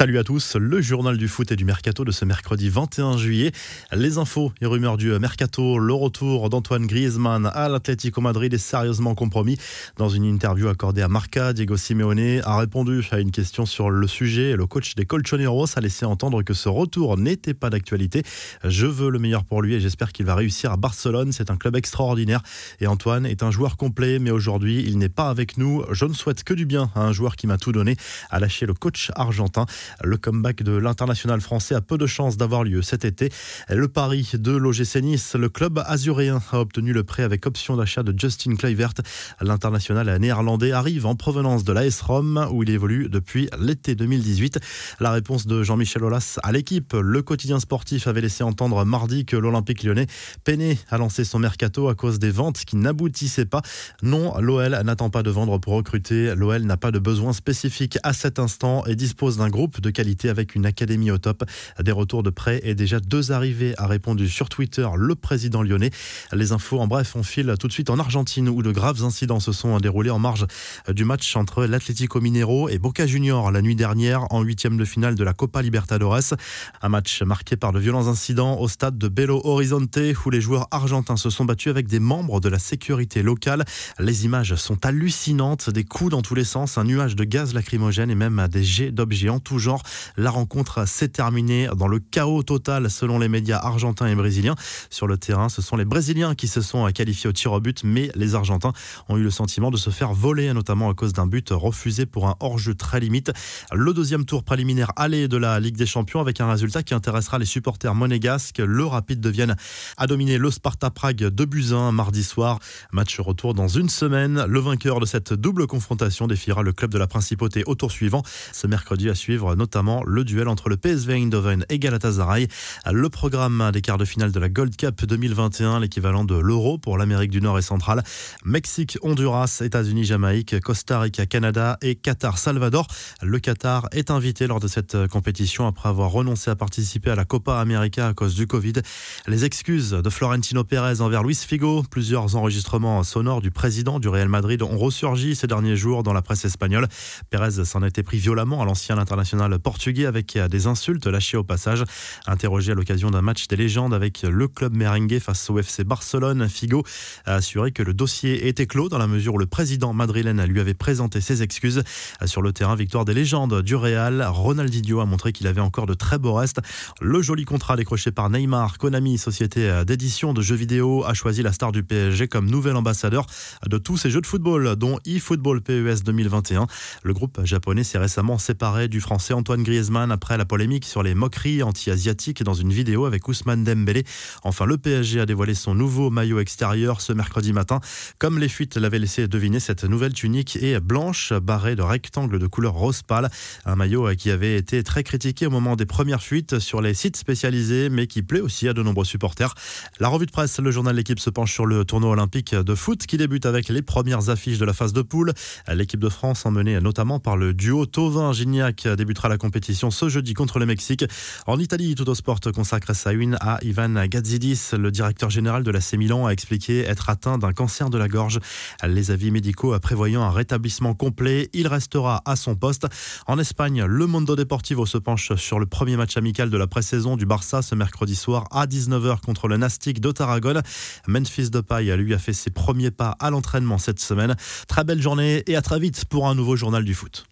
Salut à tous, le journal du foot et du mercato de ce mercredi 21 juillet. Les infos et rumeurs du mercato, le retour d'Antoine Griezmann à l'Atlético Madrid est sérieusement compromis. Dans une interview accordée à Marca, Diego Simeone a répondu à une question sur le sujet. Le coach des Colchoneros a laissé entendre que ce retour n'était pas d'actualité. Je veux le meilleur pour lui et j'espère qu'il va réussir à Barcelone. C'est un club extraordinaire et Antoine est un joueur complet, mais aujourd'hui il n'est pas avec nous. Je ne souhaite que du bien à un joueur qui m'a tout donné, a lâché le coach argentin. Le comeback de l'international français a peu de chances d'avoir lieu cet été. Le pari de l'OGC Nice, le club azuréen a obtenu le prêt avec option d'achat de Justin Kluivert. L'international néerlandais arrive en provenance de l'AS Rome où il évolue depuis l'été 2018. La réponse de Jean-Michel Aulas à l'équipe, le quotidien sportif avait laissé entendre mardi que l'Olympique lyonnais peinait à lancer son mercato à cause des ventes qui n'aboutissaient pas. Non, l'OL n'attend pas de vendre pour recruter. L'OL n'a pas de besoin spécifique à cet instant et dispose d'un groupe de qualité avec une académie au top. Des retours de prêt et déjà deux arrivées, a répondu sur Twitter le président lyonnais. Les infos en bref, on file tout de suite en Argentine où de graves incidents se sont déroulés en marge du match entre l'Atlético Minero et Boca Junior la nuit dernière en huitième de finale de la Copa Libertadores. Un match marqué par de violents incidents au stade de Belo Horizonte où les joueurs argentins se sont battus avec des membres de la sécurité locale. Les images sont hallucinantes, des coups dans tous les sens, un nuage de gaz lacrymogène et même des jets d'objets en tout genre. La rencontre s'est terminée dans le chaos total selon les médias argentins et brésiliens. Sur le terrain, ce sont les Brésiliens qui se sont qualifiés au tir au but, mais les Argentins ont eu le sentiment de se faire voler, notamment à cause d'un but refusé pour un hors-jeu très limite. Le deuxième tour préliminaire aller de la Ligue des Champions avec un résultat qui intéressera les supporters monégasques. Le Rapide de Vienne a dominé le Sparta Prague de Buzyn mardi soir. Match retour dans une semaine. Le vainqueur de cette double confrontation défiera le club de la Principauté au tour suivant. Ce mercredi à suivre notamment le duel entre le PSV Eindhoven et Galatasaray. Le programme des quarts de finale de la Gold Cup 2021, l'équivalent de l'Euro pour l'Amérique du Nord et centrale. Mexique, Honduras, États-Unis, Jamaïque, Costa Rica, Canada et Qatar, Salvador. Le Qatar est invité lors de cette compétition après avoir renoncé à participer à la Copa América à cause du Covid. Les excuses de Florentino Pérez envers Luis Figo, plusieurs enregistrements sonores du président du Real Madrid ont ressurgi ces derniers jours dans la presse espagnole. Pérez s'en était pris violemment à l'ancien international portugais avec des insultes lâchées au passage. Interrogé à l'occasion d'un match des légendes avec le club merengue face au FC Barcelone, Figo a assuré que le dossier était clos dans la mesure où le président madrilène lui avait présenté ses excuses. Sur le terrain, victoire des légendes du Real, Ronaldinho a montré qu'il avait encore de très beaux restes. Le joli contrat décroché par Neymar, Konami, société d'édition de jeux vidéo, a choisi la star du PSG comme nouvel ambassadeur de tous ces jeux de football, dont eFootball PES 2021. Le groupe japonais s'est récemment séparé du français Antoine Griezmann après la polémique sur les moqueries anti-asiatiques dans une vidéo avec Ousmane Dembélé. Enfin, le PSG a dévoilé son nouveau maillot extérieur ce mercredi matin. Comme les fuites l'avaient laissé deviner, cette nouvelle tunique est blanche, barrée de rectangles de couleur rose pâle. Un maillot qui avait été très critiqué au moment des premières fuites sur les sites spécialisés, mais qui plaît aussi à de nombreux supporters. La revue de presse, le journal L'équipe se penche sur le tournoi olympique de foot qui débute avec les premières affiches de la phase de poule. L'équipe de France, emmenée notamment par le duo Tovin-Gignac, débutera la compétition ce jeudi contre le Mexique. En Italie, Sport consacre sa une à Ivan Gazidis. Le directeur général de la C Milan a expliqué être atteint d'un cancer de la gorge. Les avis médicaux prévoyant un rétablissement complet, il restera à son poste. En Espagne, le Mondo Deportivo se penche sur le premier match amical de la pré-saison du Barça ce mercredi soir à 19h contre le Nastic de Tarragone. Memphis Depay, lui, a fait ses premiers pas à l'entraînement cette semaine. Très belle journée et à très vite pour un nouveau journal du foot.